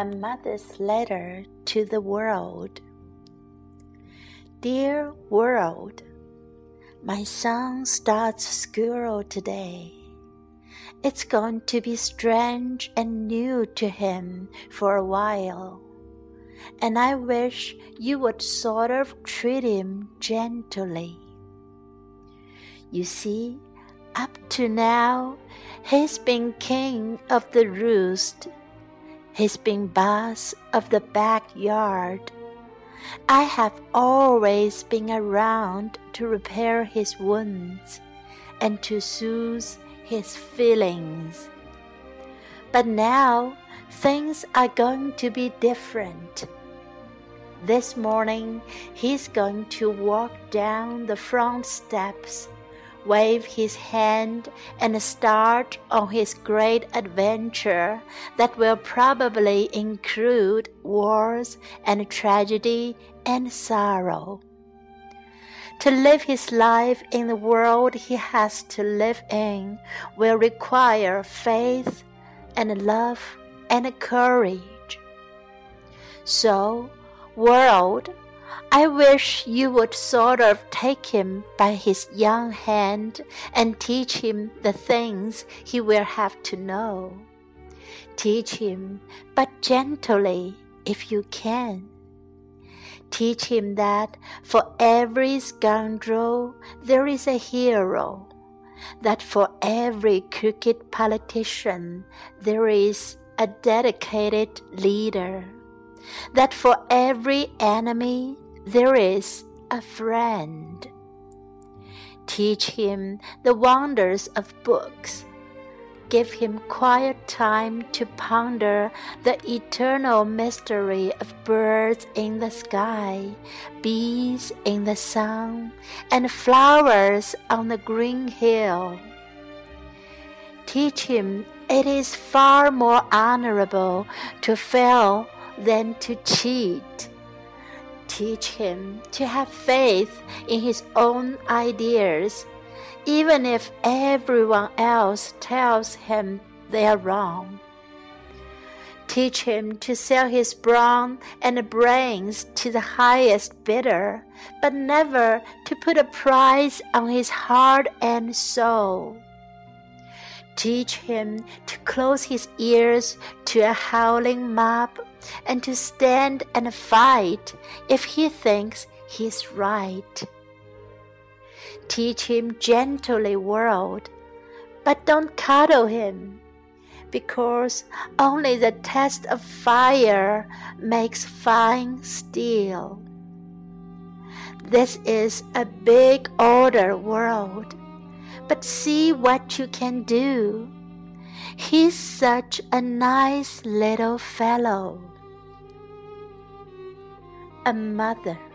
A Mother's Letter to the World. Dear world, my son starts school today. It's going to be strange and new to him for a while, and I wish you would sort of treat him gently. You see, up to now, he's been king of the roost He's been boss of the backyard. I have always been around to repair his wounds and to soothe his feelings. But now things are going to be different. This morning he's going to walk down the front steps wave his hand and start on his great adventure that will probably include wars and tragedy and sorrow. To live his life in the world he has to live in will require faith and love and courage. So, world, I wish you would sort of take him by his young hand and teach him the things he will have to know. Teach him, but gently if you can. Teach him that for every scoundrel there is a hero, that for every crooked politician there is a dedicated leader, that for every enemy there is a friend. Teach him the wonders of books. Give him quiet time to ponder the eternal mystery of birds in the sky, bees in the sun, and flowers on the green hill. Teach him it is far more honorable to fail than to cheat teach him to have faith in his own ideas, even if everyone else tells him they are wrong. Teach him to sell his brawn and brains to the highest bidder, but never to put a price on his heart and soul. Teach him to close his ears to a howling mob and to stand and fight if he thinks he's right. Teach him gently, world, but don't cuddle him, because only the test of fire makes fine steel. This is a big order world, but see what you can do. He's such a nice little fellow a mother.